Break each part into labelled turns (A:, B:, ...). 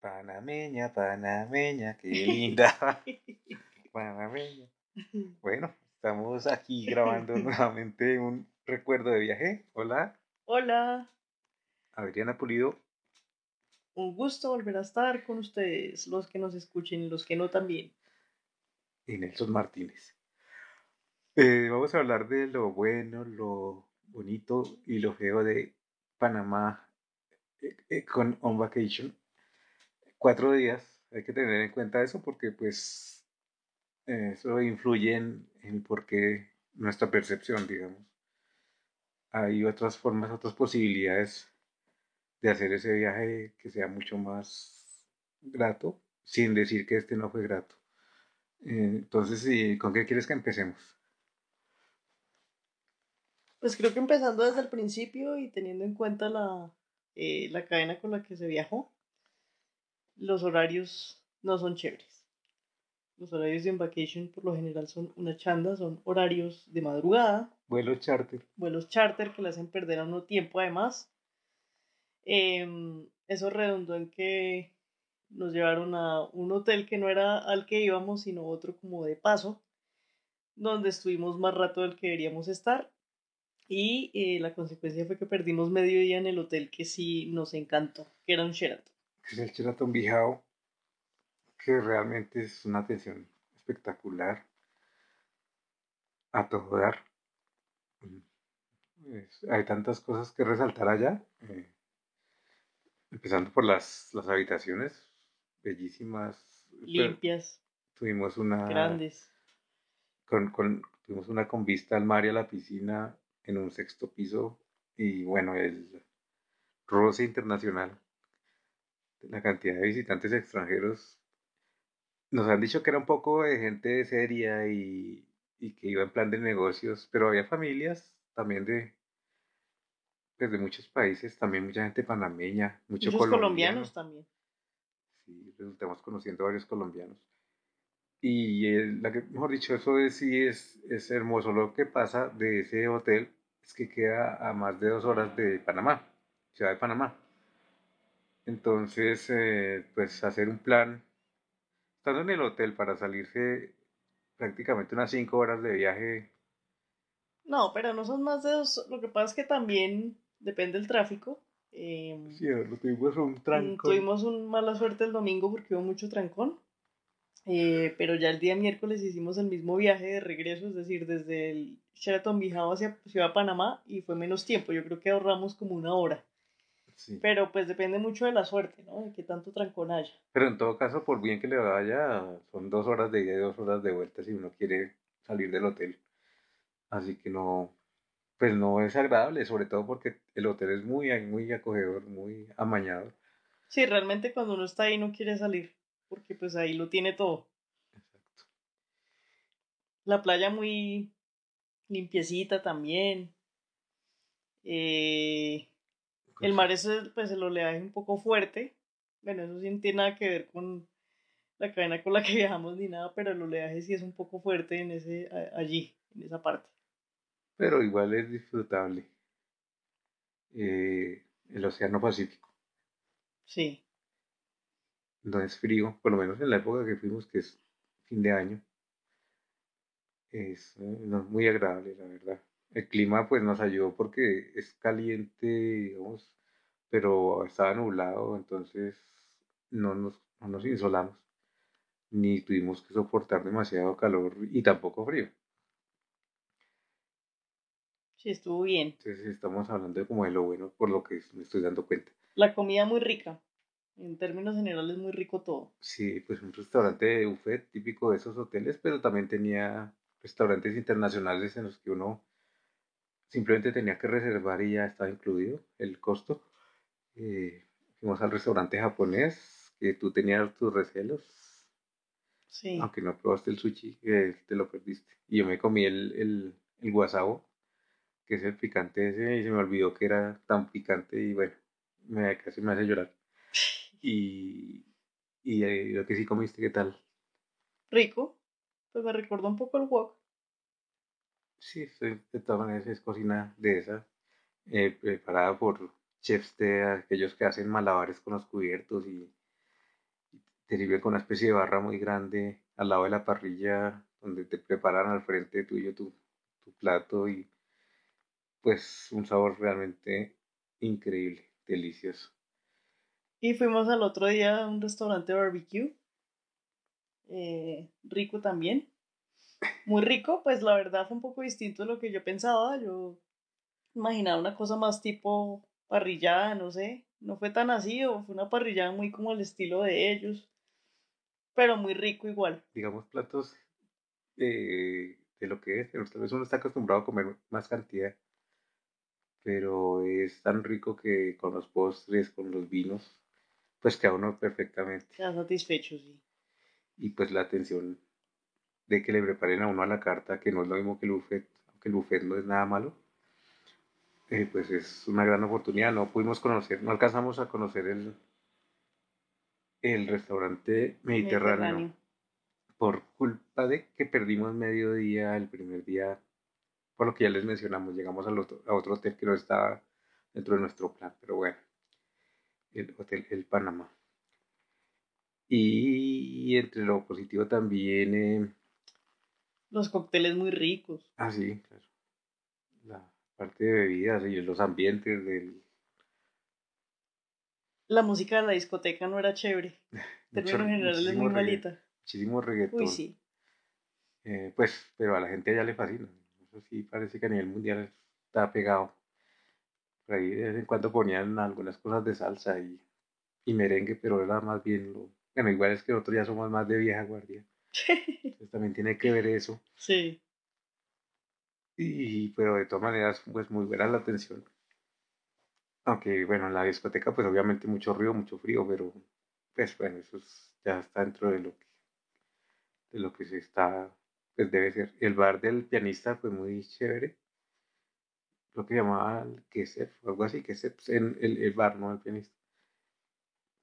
A: Panameña, panameña, qué linda. panameña. Bueno, estamos aquí grabando nuevamente un recuerdo de viaje. Hola,
B: Hola,
A: Adriana Pulido.
B: un gusto volver a estar con ustedes, los que nos escuchen y los que no también.
A: y Nelson Martínez. Eh, vamos a hablar de lo bueno, lo bonito y lo feo de Panamá eh, eh, con On Vacation. Cuatro días, hay que tener en cuenta eso porque pues eso influye en, por qué nuestra percepción, digamos. Hay otras formas, otras posibilidades de hacer ese viaje que sea mucho más grato, sin decir que este no fue grato. Eh, entonces, ¿y ¿con qué quieres que empecemos?
B: Pues creo que empezando desde el principio y teniendo en cuenta la, eh, la cadena con la que se viajó, los horarios no son chéveres. Los horarios de vacation por lo general son una chanda, son horarios de madrugada,
A: Vuelo charter.
B: vuelos charter que le hacen perder a uno tiempo además. Em, eso redundó en que nos llevaron a un hotel que no era al que íbamos, sino otro como de paso, donde estuvimos más rato del que deberíamos estar. Y eh, la consecuencia fue que perdimos medio día en el hotel que sí nos encantó, que era un Sheraton.
A: Que es el Sheraton Bijao, que realmente es una atención espectacular a todo dar. Mm. Es- hay tantas cosas que resaltar allá, eh, empezando por las, las habitaciones, bellísimas.
B: Limpias,
A: Tuvimos una,
B: grandes.
A: con, con- tuvimos una con vista al mar y a la piscina en un sexto piso y bueno, el roce internacional, la cantidad de visitantes extranjeros. Nos han dicho que era un poco de gente seria y, y que iba en plan de negocios, pero había familias también de, pues, de muchos países, también mucha gente panameña, mucho
B: Muchos
A: colombiano.
B: colombianos también.
A: Sí, resultamos conociendo varios colombianos. Y el- la que, mejor dicho, eso es, sí es, es hermoso. Lo que pasa de ese hotel es que queda a más de dos horas de Panamá, ciudad de Panamá. Entonces, eh, pues hacer un plan, estando en el hotel para salirse prácticamente unas cinco horas de viaje,
B: No, pero no son más de dos. Lo que pasa es que también depende del tráfico. Em,
A: sí, lo tuvimos un tranco.
B: Tuvimos un mala suerte el domingo porque hubo mucho trancón. Eh, pero ya el día miércoles hicimos el mismo viaje de regreso, es decir, desde el Sheraton Bijao hacia Ciudad Panamá y fue menos tiempo. Yo creo que ahorramos como una hora.
A: Sí.
B: Pero pues depende mucho de la suerte, ¿no? De qué tanto trancón haya.
A: Pero en todo caso, por bien que le vaya, son dos horas de ida y dos horas de vuelta si uno quiere salir del hotel. Así que no, pues no es agradable, sobre todo porque el hotel es muy, muy acogedor, muy amañado.
B: Sí, realmente cuando uno está ahí no quiere salir, porque pues ahí lo tiene todo.
A: Exacto.
B: La playa muy limpiecita también. Eh, El mar es el- pues el oleaje un poco fuerte. Bueno, eso sí no tiene nada que ver con la cadena con la que viajamos ni nada, pero el oleaje sí es un poco fuerte en ese allí, en esa parte.
A: Pero igual es disfrutable. Eh, el Océano Pacífico
B: Sí.
A: no es frío, por lo menos en la época que fuimos, que es fin de año. Es eh, no, muy agradable, la verdad. El clima pues nos ayudó porque es caliente, digamos, pero estaba nublado, entonces no nos, no nos insolamos, ni tuvimos que soportar demasiado calor y tampoco frío.
B: Sí, estuvo bien.
A: Entonces estamos hablando de como de lo bueno por lo que me estoy dando cuenta.
B: La comida muy rica. En términos generales muy rico todo.
A: Sí, pues un restaurante de buffet típico de esos hoteles, pero también tenía restaurantes internacionales en los que uno simplemente tenía que reservar y ya estaba incluido el costo. Eh, fuimos al restaurante japonés, que tú tenías tus recelos,
B: Sí.
A: aunque no probaste el sushi, eh, te lo perdiste. Y yo me comí el, el, el guasabo, que es el picante ese, y se me olvidó que era tan picante y bueno, me, casi me hace llorar. Y, y eh, lo que sí comiste, ¿qué tal?
B: Rico. Pues me recordó un poco el wok.
A: Sí, de todas maneras es cocina de esa, eh, preparada por chefs de aquellos que hacen malabares con los cubiertos y, te sirve con una especie de barra muy grande al lado de la parrilla donde te preparan al frente tuyo tu, tu plato y pues un sabor realmente increíble, delicioso.
B: Y fuimos al otro día a un restaurante barbecue. Eh, rico también. Muy rico, pues la verdad fue un poco distinto de lo que yo pensaba. Yo imaginaba una cosa más tipo parrillada, no sé. No fue tan así, o fue una parrillada muy como el estilo de ellos. Pero muy rico igual.
A: Digamos, platos eh, de lo que es. Tal vez uno está acostumbrado a comer más cantidad. Pero es tan rico que con los postres, con los vinos, pues queda uno perfectamente.
B: Queda satisfecho, sí.
A: Y pues la atención de que le preparen a uno a la carta, que no es lo mismo que el buffet, aunque el buffet no es nada malo, eh, pues es una gran oportunidad. No pudimos conocer, no alcanzamos a conocer el, el restaurante mediterráneo,
B: Mediterráneo.
A: por culpa de que perdimos medio día el primer día, por lo que ya les mencionamos, llegamos al otro, a otro hotel que no estaba dentro de nuestro plan, pero bueno, el hotel El Panamá. Y entre lo positivo también, eh,
B: Los cócteles muy ricos.
A: ah sí, claro, la parte de bebidas y los ambientes del
B: La música de la discoteca no era chévere. En generales es muy
A: regga-
B: malita.
A: muchísimo reggaetón.
B: Uy, sí.
A: Eh, pues, pero a la gente ya le fascina. Eso sí, parece que a nivel mundial está pegado. Por ahí de vez en cuando ponían algunas cosas de salsa y, y merengue, pero era más bien lo... Bueno, igual es que nosotros ya somos más de vieja guardia. Entonces también tiene que ver eso.
B: sí.
A: Y, pero de todas maneras, pues muy buena la atención. Aunque, bueno, en la discoteca, pues obviamente mucho ruido, mucho frío, pero pues bueno, eso es- ya está dentro de lo que, de lo que se está, pues debe ser. El bar del pianista, pues muy chévere. Lo que llamaba el Kesef, o algo así, Kesef, en el, el bar, no el pianista.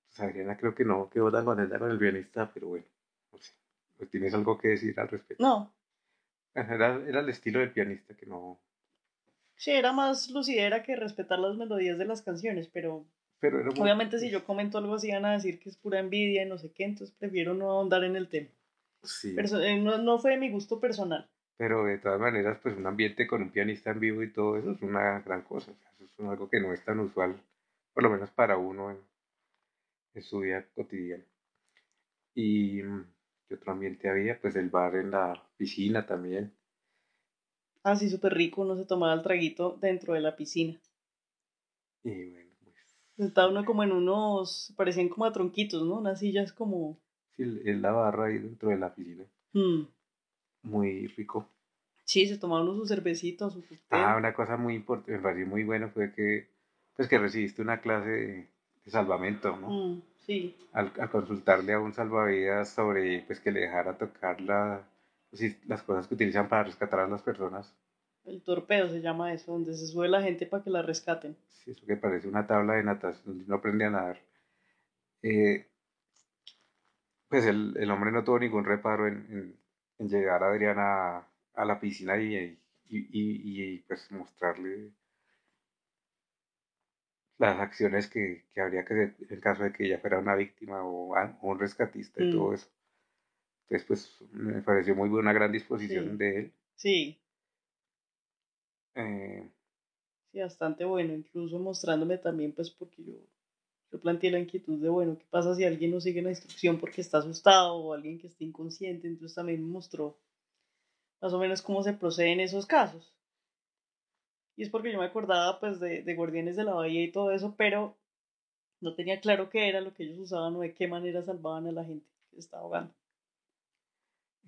A: Pues Adriana creo que no quedó tan contenta con el pianista, pero bueno, no sé. Pues, ¿Tienes algo que decir al respecto?
B: No,
A: Era, era el estilo del pianista que no,
B: sí, era más lucidera que respetar las melodías de las canciones, pero
A: pero era muy-
B: obviamente si yo comento algo así van a decir que es pura envidia y no sé qué, entonces prefiero no ahondar en el tema.
A: Sí.
B: Eh, no, no fue de mi gusto personal.
A: Pero de todas maneras, pues un ambiente con un pianista en vivo y todo eso es una gran cosa. o sea, eso es algo que no es tan usual, por lo menos para uno en, en su vida cotidiana. Y mm, ¿qué otro ambiente había? Pues el bar en la piscina también.
B: Así súper rico, uno se tomaba el traguito dentro de la piscina.
A: Y bueno, pues
B: Estaba uno como en unos, parecían como a tronquitos, ¿no? Unas sillas como...
A: sí, el- el- la barra ahí dentro de la piscina.
B: hmm,
A: Muy rico.
B: Sí, se tomaba uno su cervecito, su.
A: Ah, una cosa muy importante, me pareció muy bueno fue que, pues que recibiste una clase de salvamento, ¿no?
B: Mm, sí,
A: al, al consultarle a un salvavidas sobre pues que le dejara tocar la, pues, las cosas que utilizan para rescatar a las personas.
B: el torpedo se llama eso, donde se sube la gente para que la rescaten.
A: Sí, eso que parece una tabla de natación, donde uno aprende a nadar. Eh, pues el, el hombre no tuvo ningún reparo en, en- en llegar a Adriana a, a la piscina y, y, y- y, pues mostrarle las acciones que, que habría que hacer en caso de que ella fuera una víctima o, a- o un rescatista y
B: Mm.
A: todo eso. Entonces, pues me pareció muy buena, gran disposición
B: Sí.
A: de él.
B: Sí,
A: Eh,
B: sí, bastante bueno, incluso mostrándome también, pues porque yo, yo planteé la inquietud de, bueno, ¿qué pasa si alguien no sigue la instrucción porque está asustado o alguien que esté inconsciente? Entonces también me mostró más o menos cómo se procede en esos casos. Y es porque yo me acordaba pues de, de Guardianes de la Bahía y todo eso, pero no tenía claro qué era lo que ellos usaban o de qué manera salvaban a la gente que estaba ahogando.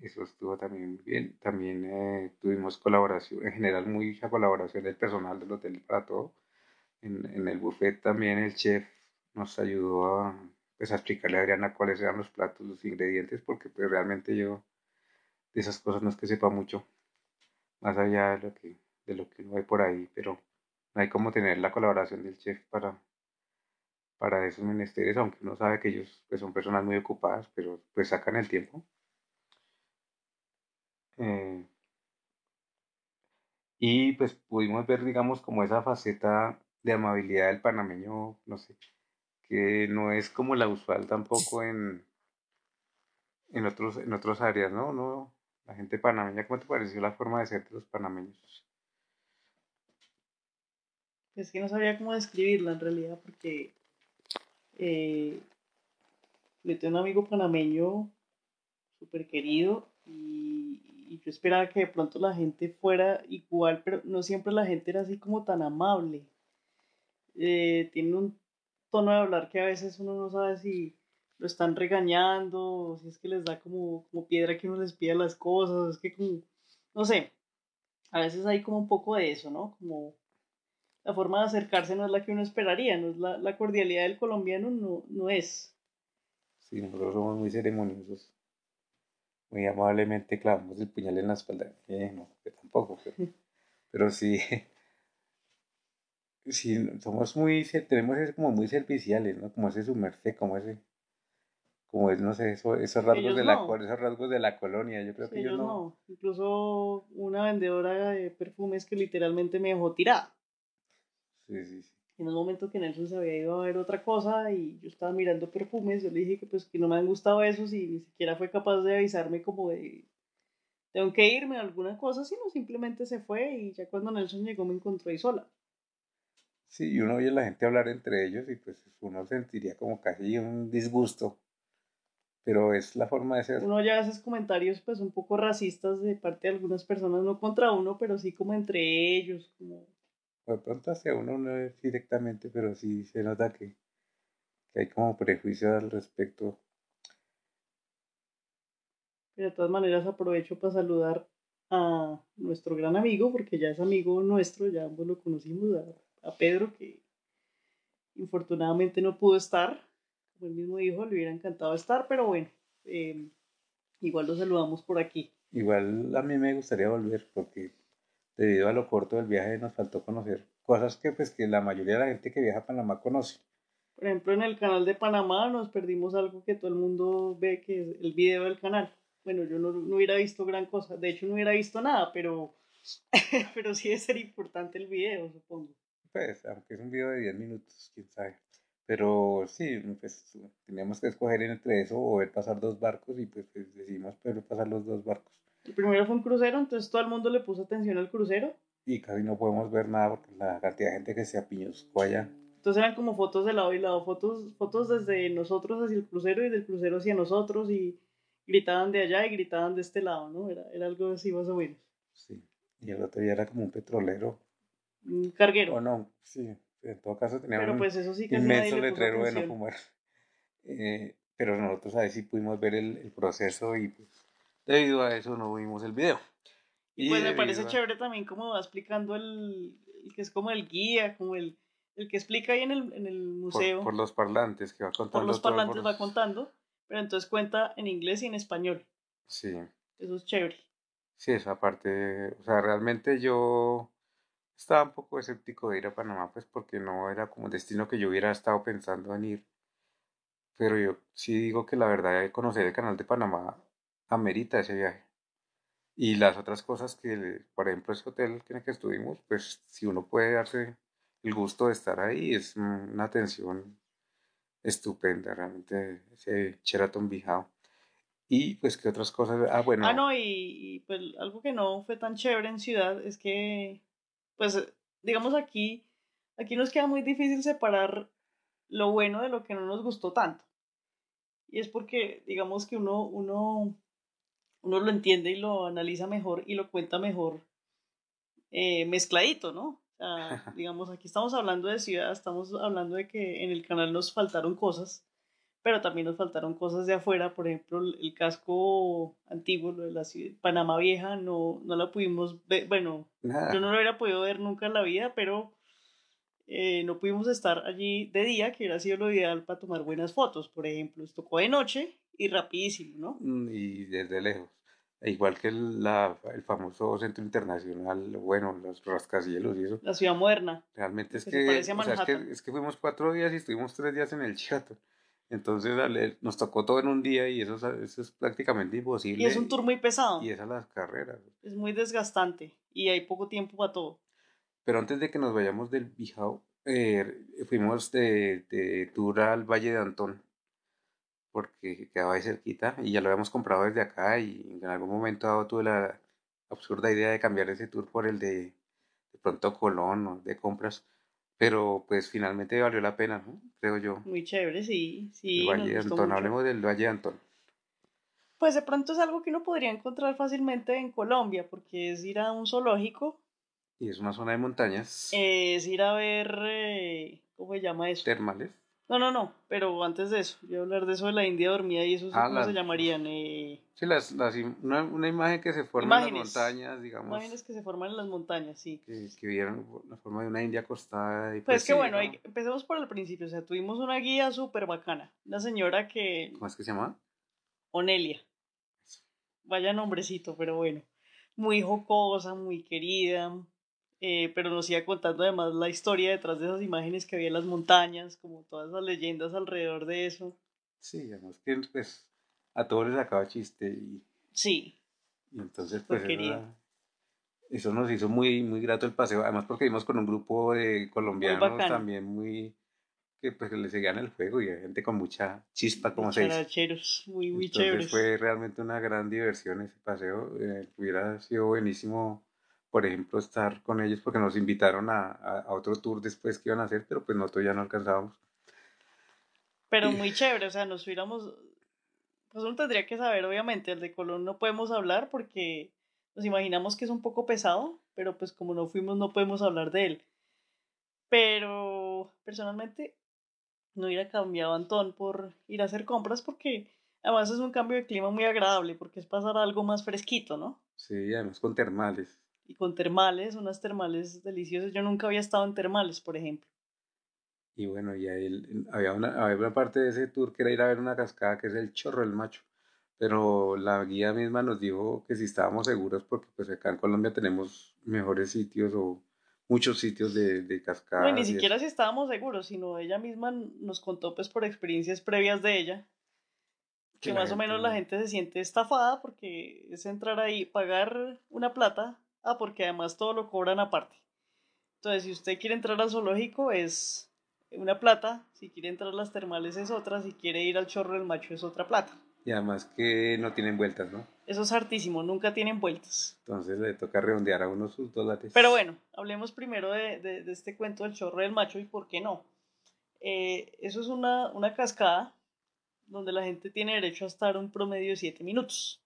A: eso estuvo también bien. También eh, tuvimos colaboración, en general mucha colaboración del personal del hotel para todo. En, en el buffet también el chef nos ayudó a, pues, a explicarle a Adriana cuáles eran los platos, los ingredientes, porque pues realmente yo de esas cosas no es que sepa mucho, más allá de lo que, de lo que uno ve por ahí, pero no hay como tener la colaboración del chef para, para esos menesteres, aunque uno sabe que ellos pues, son personas muy ocupadas, pero pues sacan el tiempo. Eh, y pues pudimos ver, digamos, como esa faceta de amabilidad del panameño, no sé, que no es como la usual tampoco en, en otros, en otras áreas, ¿no? no la gente panameña, ¿cómo te pareció la forma de ser de los panameños?
B: Es que no sabía cómo describirla en realidad, porque eh, yo tengo un amigo panameño súper querido y, y, yo esperaba que de pronto la gente fuera igual, pero no siempre la gente era así como tan amable. Eh, tiene un tono de hablar que a veces uno no sabe si lo están regañando, o si es que les da como, como piedra que uno les pida las cosas, es que como, no sé, a veces hay como un poco de eso, ¿no? Como la forma de acercarse no es la que uno esperaría, no es la, la cordialidad del colombiano, no, no es.
A: Sí, nosotros somos muy ceremoniosos. Muy amablemente clavamos el puñal en la espalda. Eh, no, que tampoco, pero, pero sí, sí, somos muy, tenemos ese como muy serviciales, ¿no? Como ese sumerse, como ese, como es, no sé, eso, esos rasgos de la esos rasgos de la colonia, yo creo que
B: ellos, no. Incluso una vendedora de perfumes que literalmente me dejó tirada.
A: Sí, sí, sí.
B: En un momento que Nelson se había ido a ver otra cosa y yo estaba mirando perfumes, yo le dije que pues que no me han gustado esos y ni siquiera fue capaz de avisarme como de tengo que irme a alguna cosa, sino simplemente se fue y ya cuando Nelson llegó me encontró ahí sola.
A: Sí, y uno oye a la gente hablar entre ellos y pues uno sentiría como casi un disgusto, pero es la forma de ser.
B: Uno ya hace comentarios pues un poco racistas de parte de algunas personas, no contra uno, pero sí como entre ellos, como...
A: de pronto hacia uno no es directamente, pero sí se nota que, que hay como prejuicio al respecto.
B: de todas maneras aprovecho para saludar a nuestro gran amigo, porque ya es amigo nuestro, ya ambos lo conocimos, a a Pedro, que infortunadamente no pudo estar. Como él mismo dijo, le hubiera encantado estar, pero bueno, eh, igual lo saludamos por aquí.
A: Igual a mí me gustaría volver porque debido a lo corto del viaje nos faltó conocer cosas que pues que la mayoría de la gente que viaja a Panamá conoce.
B: Por ejemplo, en el canal de Panamá nos perdimos algo que todo el mundo ve, que es el video del canal. Bueno, yo no, no hubiera visto gran cosa, de hecho no hubiera visto nada, pero, pero sí debe ser importante el video, supongo.
A: Pues, aunque es un video de 10 minutos, quién sabe. Pero sí, pues teníamos que escoger entre eso o ver pasar dos barcos y pues, pues decidimos ver pasar los dos barcos.
B: El primero fue un crucero, entonces todo el mundo le puso atención al crucero.
A: Y casi no podemos ver nada porque la cantidad de gente que se apiñoscó allá.
B: Entonces eran como fotos de lado y lado, fotos, fotos desde nosotros hacia el crucero y del crucero hacia nosotros y gritaban de allá y gritaban de este lado, ¿no? Era, era algo así más o menos.
A: Sí, y el otro día era como un petrolero
B: un carguero.
A: O no, sí, en todo caso teníamos
B: pero pues eso sí
A: un inmenso letrero de no fumar. Eh, pero nosotros ahí sí pudimos ver el, el, proceso y pues debido a eso no vimos el video.
B: Y pues me parece chévere también como va explicando el, el, que es como el guía, como el, el que explica ahí en el, en el museo.
A: Por, los parlantes que va contando.
B: Por los parlantes va contando, pero entonces cuenta en inglés y en español.
A: Sí.
B: Eso es chévere.
A: Sí, esa parte, o sea, realmente yo estaba un poco escéptico de ir a Panamá, pues porque no era como un destino que yo hubiera estado pensando en ir. Pero yo sí digo que la verdad conocer el canal de Panamá amerita ese viaje. Y las otras cosas que, por ejemplo, ese hotel en el que estuvimos, pues si uno puede darse el gusto de estar ahí, es una atención estupenda, realmente, ese Sheraton Bijao. Y pues que otras cosas, ah bueno.
B: Ah, no, y, y pues algo que no fue tan chévere en ciudad es que pues digamos aquí, aquí nos queda muy difícil separar lo bueno de lo que no nos gustó tanto. Y es porque, digamos que uno, uno, uno lo entiende y lo analiza mejor y lo cuenta mejor eh, mezcladito, ¿no? Sea, digamos, aquí estamos hablando de ciudad, estamos hablando de que en el canal nos faltaron cosas, pero también nos faltaron cosas de afuera, por ejemplo, el casco antiguo, lo de la ciudad, Panamá Vieja, no, no la pudimos ver, bueno, yo no lo hubiera podido ver nunca en la vida, pero eh, no pudimos estar allí de día, que hubiera sido lo ideal para tomar buenas fotos, por ejemplo, nos tocó de noche y rapidísimo, ¿no?
A: Mm, y desde lejos. E igual que el, la, el famoso centro internacional, bueno, los rascacielos y eso.
B: La ciudad moderna.
A: Realmente es que, o sea, es que, es que fuimos cuatro días y estuvimos tres días en el Chato. Entonces nos tocó todo en un día y eso, eso, es prácticamente imposible.
B: Y es un tour muy pesado.
A: Y esas las carreras.
B: Es muy desgastante y hay poco tiempo para todo.
A: Pero antes de que nos vayamos del Bijao, eh, fuimos de, de, tour al Valle de Antón. porque quedaba ahí cerquita y ya lo habíamos comprado desde acá y en algún momento dado tuve la absurda idea de cambiar ese tour por el de de pronto Colón o de compras, pero pues finalmente valió la pena, ¿no? Creo yo.
B: Muy chévere, sí, sí.
A: El
B: nos
A: Valle de Antón,
B: mucho.
A: hablemos del Valle de Antón.
B: Pues de pronto es algo que uno podría encontrar fácilmente en Colombia, porque es ir a un zoológico,
A: Y es una zona de montañas
B: es ir a ver, eh, ¿cómo se llama eso?
A: termales.
B: No, no, no, pero antes de eso, voy a hablar de eso de la India dormida y eso,
A: Ah,
B: ¿cómo se llamarían? Eh,
A: Sí, las, las una, una imagen que se forma en las montañas, digamos,
B: imágenes que se forman en las montañas, sí.
A: que, que vieron la forma de una india acostada. Y
B: Pues
A: pues
B: que
A: sí,
B: bueno,
A: ¿no?
B: hay- empecemos por el principio, o sea, tuvimos una guía súper bacana, una señora que,
A: ¿Cómo es que se llama?
B: Onelia, vaya nombrecito, pero bueno, muy jocosa, muy querida, eh, pero nos iba contando además la historia detrás de esas imágenes que había en las montañas, como todas esas leyendas alrededor de eso.
A: Sí, además que pues a todos les sacaba chiste y,
B: Sí,
A: y entonces pues era- eso nos hizo muy, muy grato el paseo, además porque vimos con un grupo de colombianos
B: bacano.
A: también muy que pues le seguían el juego y gente con mucha chispa, como se dice.
B: muy, muy
A: Entonces
B: chéveres.
A: fue realmente una gran diversión ese paseo. eh, hubiera sido buenísimo, por ejemplo, estar con ellos porque nos invitaron a, a- a otro tour después que iban a hacer, pero pues nosotros ya no alcanzábamos.
B: Pero muy chévere, o sea, nos hubiéramos, pues uno tendría que saber, obviamente, el de Colón no podemos hablar porque nos imaginamos que es un poco pesado, pero pues como no fuimos no podemos hablar de él. Pero personalmente no hubiera cambiado a Antón por ir a hacer compras porque además es un cambio de clima muy agradable porque es pasar a algo más fresquito, ¿no?
A: Sí, además con termales.
B: Y con termales, unas termales deliciosas. Yo nunca había estado en termales, por ejemplo.
A: Y bueno, y ahí había, una, había una parte de ese tour que era ir a ver una cascada que es el Chorro del Macho. Pero la guía misma nos dijo que si estábamos seguros, porque pues acá en Colombia tenemos mejores sitios o muchos sitios de, de cascadas.
B: No, ni siquiera si estábamos seguros, sino ella misma nos contó pues por experiencias previas de ella, que más o menos la gente se siente estafada porque es entrar ahí, pagar una plata, ah, porque además todo lo cobran aparte. Entonces, si usted quiere entrar al zoológico es una plata, si quiere entrar a las termales es otra, si quiere ir al chorro del macho es otra plata.
A: Y además que no tienen vueltas, ¿no?
B: Eso es hartísimo, nunca tienen vueltas.
A: Entonces le toca redondear a uno sus dólares.
B: Pero bueno, hablemos primero de, de- de este cuento del chorro del macho y por qué no. Eh, eso es una, una cascada donde la gente tiene derecho a estar un promedio de 7 minutos.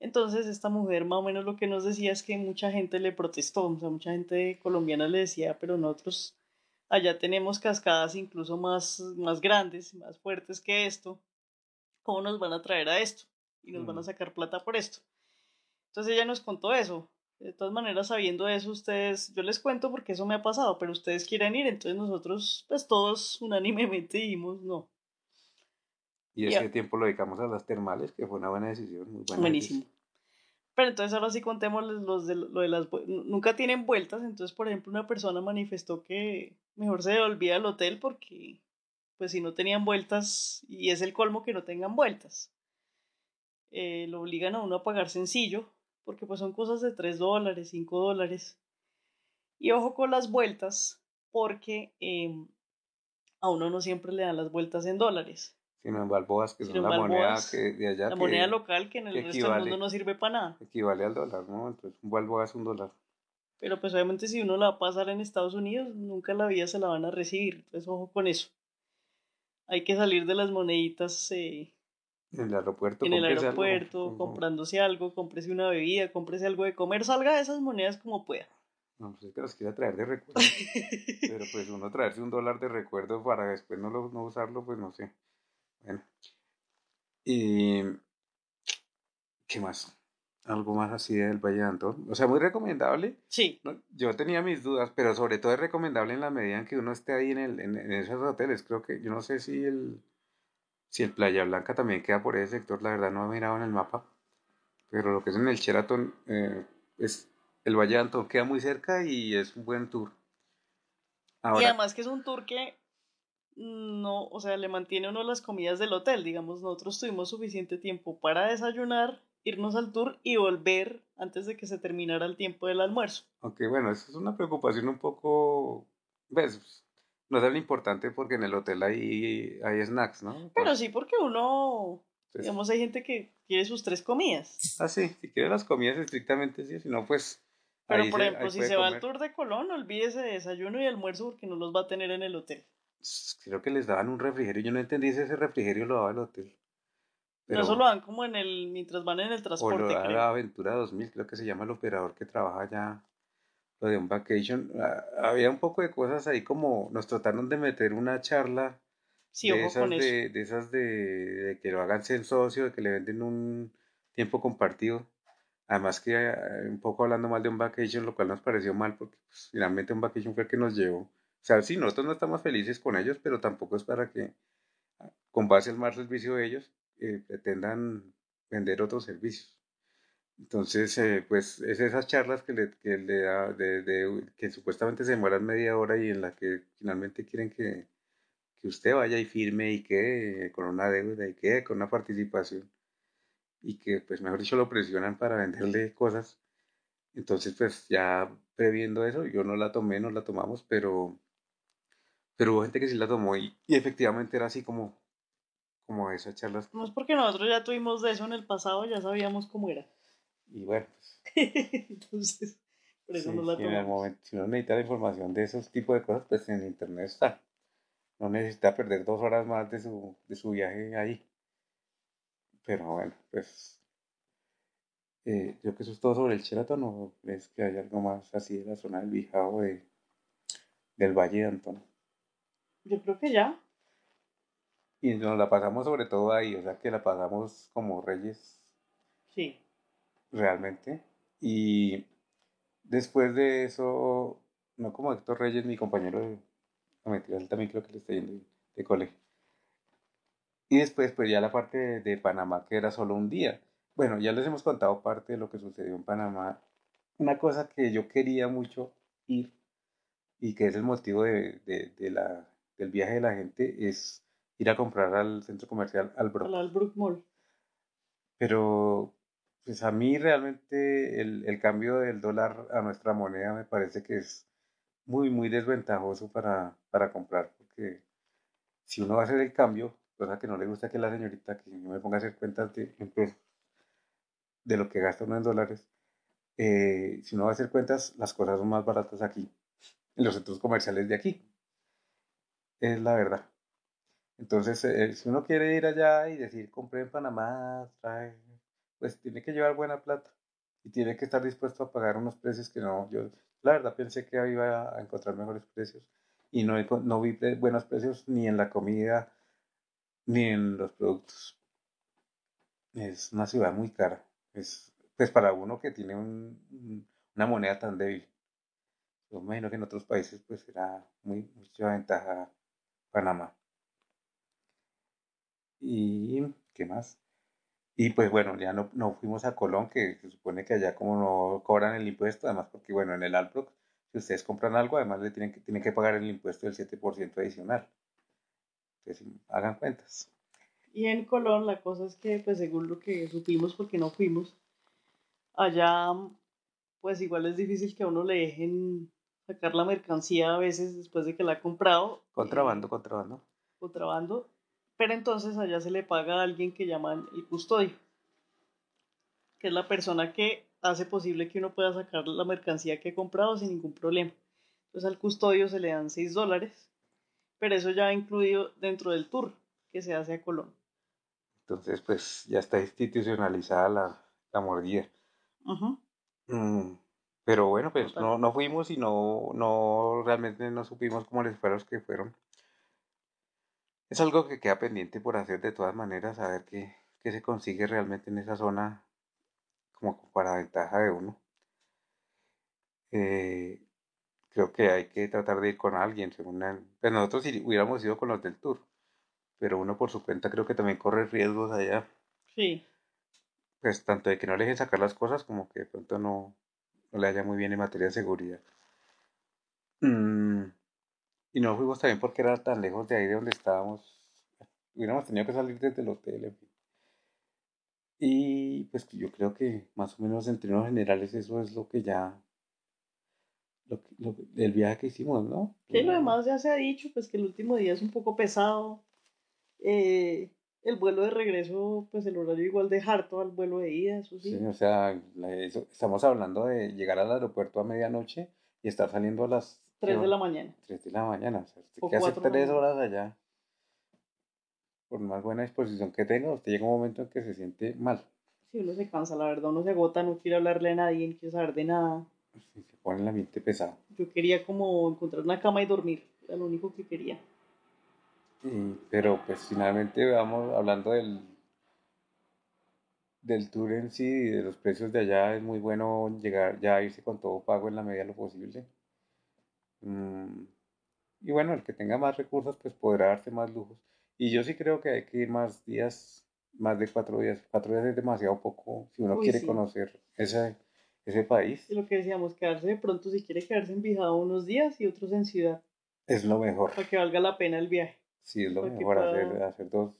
B: Entonces esta mujer más o menos lo que nos decía es que mucha gente le protestó, o sea, mucha gente colombiana le decía, pero nosotros allá tenemos cascadas incluso más, más grandes, más fuertes que esto. ¿Cómo nos van a traer a esto? Y nos van a
A: Mm.
B: sacar plata por esto. Entonces ella nos contó eso. De todas maneras, sabiendo eso, ustedes, yo les cuento porque eso me ha pasado, pero ustedes quieren ir, entonces nosotros, pues todos unánimemente dijimos no.
A: Y ese tiempo lo dedicamos a las termales, que fue una buena decisión, muy buena
B: Buenísimo. Pero entonces ahora sí contemos los de, lo de las... Nunca tienen vueltas, entonces por ejemplo una persona manifestó que mejor se devolvía al hotel porque pues si no tenían vueltas, y es el colmo que no tengan vueltas, eh, lo obligan a uno a pagar sencillo, porque pues son cosas de 3 dólares, 5 dólares. Y ojo con las vueltas, porque em, a uno no siempre le dan las vueltas en dólares.
A: Sino en balboas, que
B: Sino
A: son la moneda que de allá
B: La
A: que
B: moneda local que en el
A: que
B: resto del mundo no sirve para nada.
A: equivale al dólar, ¿no? Entonces un balboa es un dólar.
B: Pero pues obviamente si uno la va a pasar en Estados Unidos, nunca la vida se la van a recibir. Entonces ojo con eso. Hay que salir de las moneditas eh,
A: En el aeropuerto.
B: en el
A: algo,
B: aeropuerto,
A: com-
B: comprándose algo, cómprese una bebida, cómprese algo de comer, salga de esas monedas como pueda.
A: No, pues es que las quiera traer de recuerdo. Pero pues uno traerse un dólar de recuerdo para después no, lo, no usarlo, pues no sé. Bueno. Y... ¿Qué más? Algo más así del Valle de Antón. O sea, muy recomendable.
B: sí,
A: No, Yo tenía mis dudas, pero sobre todo es recomendable en la medida en que uno esté ahí en, el, en, en esos hoteles. Creo que, yo no sé si el, si el Playa Blanca también queda por ese sector, la verdad no he mirado en el mapa. Pero lo que es en el Sheraton, eh, es, el Valle de Antón queda muy cerca y es un buen tour.
B: y además que es un tour que no, o sea, le mantiene uno las comidas del hotel. Digamos, nosotros tuvimos suficiente tiempo para desayunar, irnos al tour y volver antes de que se terminara el tiempo del almuerzo.
A: aunque bueno, eso es una preocupación un poco, pues, no es tan importante porque en el hotel hay, hay snacks, ¿no?
B: Pero sí, porque uno,
A: Pues-
B: digamos, hay gente que quiere sus tres comidas.
A: Ah, sí, si quiere las comidas estrictamente sí, si no, pues.
B: Pero, por
A: se-
B: ejemplo, si se va al tour de Colón, olvídese de desayuno y almuerzo porque no los va a tener en el hotel.
A: Creo que les daban un refrigerio. Yo no entendí si ese refrigerio lo daba el hotel.
B: No, eso lo dan como en el, mientras van en el
A: o
B: transporte,
A: lo da
B: creo.
A: la Aventura 2000, creo que se llama el operador que trabaja allá. Lo de un vacation. Ah, Había un poco de cosas ahí como nos trataron de meter una charla
B: Sí,
A: de
B: ojo
A: esas
B: con eso.
A: de, de esas de, de que lo hagan ser socio, de que le venden un tiempo compartido. Además que eh, un poco hablando mal de un vacation, lo cual nos pareció mal porque pues, finalmente un vacation fue el que nos llevó. O sea, sí, nosotros no estamos felices con ellos, pero tampoco es para que con base al mal servicio de ellos eh, pretendan vender otros servicios. Entonces, eh, pues es esas charlas que le, que le da, de, que supuestamente se demoran media hora y en la que finalmente quieren que, que usted vaya y firme y quede con una deuda y quede con una participación y que pues mejor dicho lo presionan para venderle cosas. Entonces pues ya previendo eso, yo no la tomé, no la tomamos, pero, pero hubo gente que sí la tomó y, y efectivamente era así como, como esas charlas.
B: No es porque nosotros ya tuvimos de eso en el pasado, ya sabíamos cómo era.
A: Y bueno, pues,
B: Entonces, por eso
A: sí,
B: no la
A: sí, en el
B: tomamos.
A: momento, si uno necesita la información de esos tipos de cosas, pues en internet está. No necesita perder dos horas más de su, de su viaje ahí. Pero bueno, pues eh, creo que eso es todo sobre el Sheraton o crees que hay algo más así de la zona del Bijao de, del Valle de Antón.
B: Yo creo que ya.
A: Y nos la pasamos sobre todo ahí, o sea que la pasamos como reyes
B: Sí.
A: realmente. Y después de eso, no como Héctor Reyes, mi compañero de... No, mentira, él también creo que le está yendo de, de colegio. Y después, pues ya la parte de, de Panamá, que era solo un día. Bueno, ya les hemos contado parte de lo que sucedió en Panamá. Una cosa que yo quería mucho ir y que es el motivo de, de- de la, del viaje de la gente es ir a comprar al centro comercial Albrook.
B: Al Albrook Mall.
A: Pero, pues a mí realmente el, el cambio del dólar a nuestra moneda me parece que es muy, muy desventajoso para, para comprar, porque si uno va a hacer el cambio, cosa que no le gusta que la señorita, que yo me ponga a hacer cuentas de lo que gasta uno en dólares, eh, si uno va a hacer cuentas, las cosas son más baratas aquí, en los centros comerciales de aquí. Es la verdad. Entonces, eh, si uno quiere ir allá y decir, compré en Panamá, trae, pues tiene que llevar buena plata y tiene que estar dispuesto a pagar unos precios que no, yo la verdad pensé que iba a encontrar mejores precios y no, no vi buenos precios ni en la comida ni en los productos. Es una ciudad muy cara, es pues para uno que tiene un- un- una moneda tan débil. Yo imagino que en otros países pues era muy mucha ventaja Panamá. ¿Y qué más? Y pues bueno, ya no, no fuimos a Colón, que se supone que allá como no cobran el impuesto, además porque bueno, en el Alproc, si ustedes compran algo, además le tienen que, tienen que pagar el impuesto del 7% adicional. Entonces, hagan cuentas.
B: Y en Colón la cosa es que, pues según lo que supimos, porque no fuimos, allá pues igual es difícil que a uno le dejen sacar la mercancía a veces después de que la ha comprado.
A: Contrabando, contrabando.
B: Contrabando. Pero entonces allá se le paga a alguien que llaman el custodio, que es la persona que hace posible que uno pueda sacar la mercancía que ha comprado sin ningún problema. Entonces al custodio se le dan 6 dólares, pero eso ya incluido dentro del tour que se hace a Colón.
A: Entonces, pues ya está institucionalizada la, la mordida.
B: Ujú.
A: Mm, pero bueno, pues no, no fuimos y no, no realmente no supimos cómo les fueron los que fueron. Es algo que queda pendiente por hacer de todas maneras, a ver qué, qué se consigue realmente en esa zona como para ventaja de uno. Eh, creo que hay que tratar de ir con alguien, según el- pues nosotros si hubiéramos ido con los del tour, pero uno por su cuenta creo que también corre riesgos allá,
B: Sí,
A: pues tanto de que no le dejen sacar las cosas como que de pronto no, no le haya muy bien en materia de seguridad. Mm, y no fuimos también porque era tan lejos de ahí de donde estábamos. Hubiéramos tenido que salir desde el hotel, en fin. Y pues yo creo que más o menos en términos generales eso es lo que ya el viaje que hicimos, ¿no?
B: Sí, lo demás ya se ha dicho, pues que el último día es un poco pesado. Eh, el vuelo de regreso, pues el horario igual de harto al vuelo de ida, eso sí.
A: Sí, o sea, estamos hablando de llegar al aeropuerto a medianoche y estar saliendo a las...
B: 3 de la mañana.
A: 3 de la mañana, o sea, usted que hace 3 horas allá. Por más buena disposición que tenga, usted llega un momento en que se siente mal.
B: Sí, uno se cansa, la verdad, uno se agota, no quiere hablarle a nadie, no quiere saber de nada.
A: Sí, se pone el ambiente pesado.
B: Yo quería como encontrar una cama y dormir, era lo único que quería
A: pero pues finalmente vamos hablando del, del tour en sí y de los precios de allá, es muy bueno llegar ya a irse con todo pago en la medida de lo posible. Mm, y bueno, el que tenga más recursos pues podrá darse más lujos. Y yo sí creo que hay que ir más días, más de cuatro días. Cuatro días es demasiado poco si uno quiere conocer ese, ese país.
B: Lo que decíamos, quedarse de pronto si quiere quedarse en Bijao unos días y otros en ciudad.
A: Es lo mejor.
B: Para que valga la pena el viaje.
A: Sí, es lo mejor hacer, hacer dos.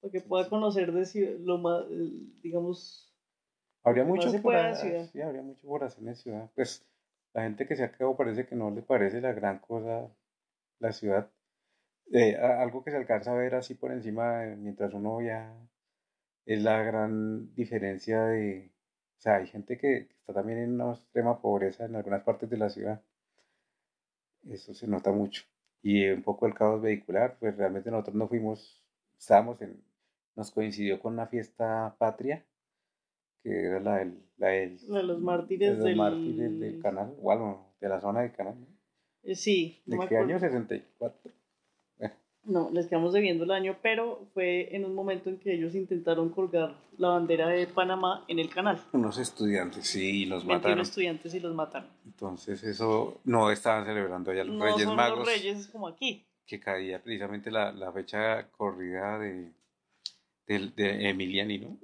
B: Para que pueda conocer de lo más, digamos.
A: Habría mucho, por hacer, sí, habría mucho por hacer en ciudad. Pues la gente que se ha quedado parece que no le parece la gran cosa la ciudad. Eh, algo que se alcanza a ver así por encima mientras uno ya es la gran diferencia de, o sea, hay gente que, está también en una extrema pobreza en algunas partes de la ciudad. Eso se nota mucho y un poco el caos vehicular, pues realmente nosotros no fuimos, estábamos en, nos coincidió con una fiesta patria, que era la del... La,
B: de los mártires,
A: del... mártires del canal, o de la zona del canal.
B: Eh, sí.
A: ¿De qué año? 64.
B: No, les quedamos debiendo el año, pero fue en un momento en que ellos intentaron colgar la bandera de Panamá en el canal.
A: Unos estudiantes, sí, y los mataron.
B: estudiantes y los mataron.
A: Entonces eso no estaban celebrando allá los no Reyes son Magos.
B: Los Reyes como aquí.
A: Que caía precisamente la, la fecha corrida de, de, de Emiliani, ¿no?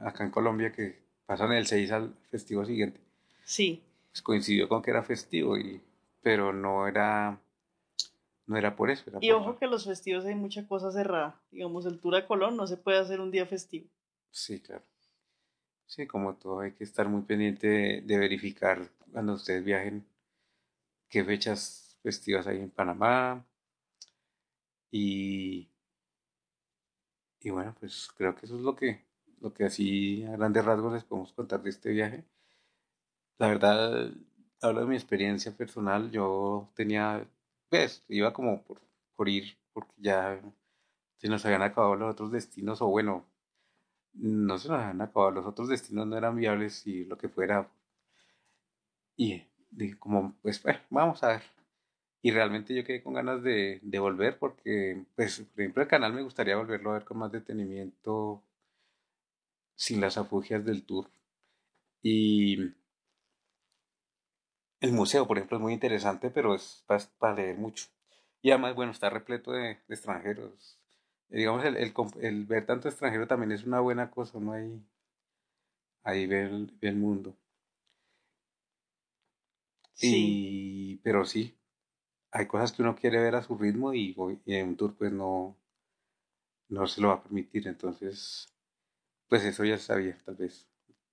A: acá en Colombia que pasan el 6 al festivo siguiente.
B: Sí.
A: Pues coincidió con que era festivo, y, pero no era no era por eso.
B: y ojo que los festivos hay mucha cosa cerrada. Digamos, el Tour a Colón no se puede hacer un día festivo.
A: Sí, claro. Sí, como todo, hay que estar muy pendiente de, verificar cuando ustedes viajen qué fechas festivas hay en Panamá. Y, y bueno, pues creo que eso es lo que, lo que así a grandes rasgos les podemos contar de este viaje. La verdad, hablo de mi experiencia personal. Yo tenía pues, iba como por, por ir, porque ya se nos habían acabado los otros destinos, o bueno, no se nos habían acabado, los otros destinos no eran viables y lo que fuera. Y dije, como, pues, bueno, vamos a ver. Y realmente yo quedé con ganas de, de volver porque, pues, por ejemplo, el canal me gustaría volverlo a ver con más detenimiento, sin las afugias del tour. Y el museo, por ejemplo, es muy interesante, pero es para, leer mucho. Y además, bueno, está repleto de, extranjeros. digamos, el, el, ver tanto extranjero también es una buena cosa, ¿no? Ahí, ahí ve el, el mundo. Sí. Y, pero sí, hay cosas que uno quiere ver a su ritmo y, y, en un tour pues no, no se lo va a permitir. Entonces, pues eso ya sabía, tal vez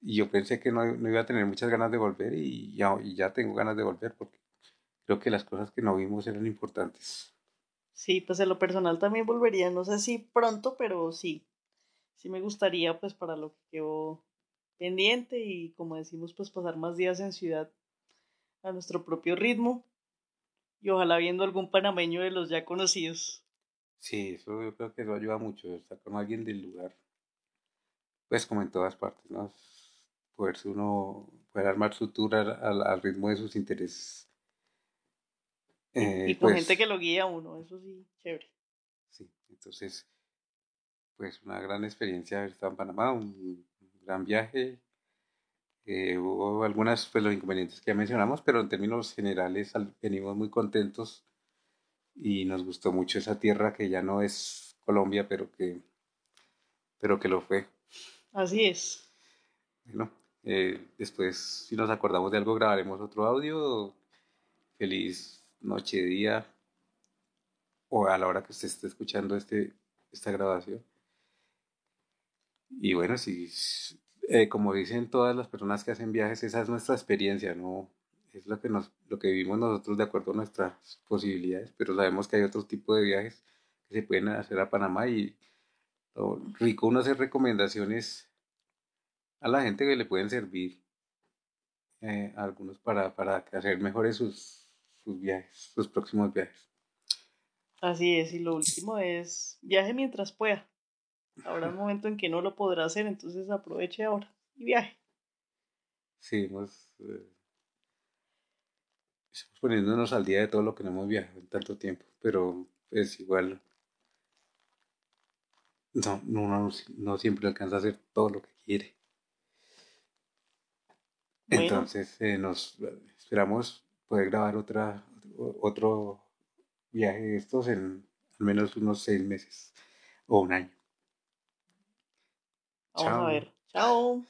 A: y yo pensé que no, no, iba a tener muchas ganas de volver y ya, y ya tengo ganas de volver porque creo que las cosas que no vimos eran importantes.
B: Sí, pues en lo personal también volvería, no sé si pronto, pero sí, sí me gustaría pues para lo que quedó pendiente y como decimos pues pasar más días en ciudad a nuestro propio ritmo y ojalá viendo algún panameño de los ya conocidos.
A: Sí, eso yo creo que eso ayuda mucho, estar con alguien del lugar, pues como en todas partes, ¿no? Poderse uno, poder armar su tour al, ritmo de sus intereses.
B: y eh, con gente pues que lo guía a uno, eso sí, chévere.
A: Sí, entonces, pues una gran experiencia haber estado en Panamá, un, gran viaje. Eh, hubo algunas, pues los inconvenientes que ya mencionamos, pero en términos generales venimos muy contentos y nos gustó mucho esa tierra que ya no es Colombia, pero que, pero que lo fue.
B: Así es.
A: Bueno, eh, después, si nos acordamos de algo, grabaremos otro audio. Feliz noche, día, o a la hora que usted esté escuchando este, esta grabación. Y bueno, si, eh, como dicen todas las personas que hacen viajes, esa es nuestra experiencia, ¿no? es lo que, nos, lo que vivimos nosotros de acuerdo a nuestras posibilidades, pero sabemos que hay otro tipo de viajes que se pueden hacer a Panamá y rico uno hacer recomendaciones a la gente que le pueden servir eh, a algunos para, para hacer mejores sus, sus viajes, sus próximos viajes.
B: Así es, y lo último es viaje mientras pueda. Habrá un momento en que no lo podrá hacer, entonces aproveche ahora y viaje.
A: Sí, hemos, eh, estamos poniéndonos al día de todo lo que no hemos viajado en tanto tiempo, pero es igual. No, no, no, no siempre alcanza a hacer todo lo que quiere.
B: Bueno.
A: Entonces eh, nos esperamos poder grabar otra otro viaje de estos en al menos unos seis meses o un año.
B: Vamos a ver. Chao.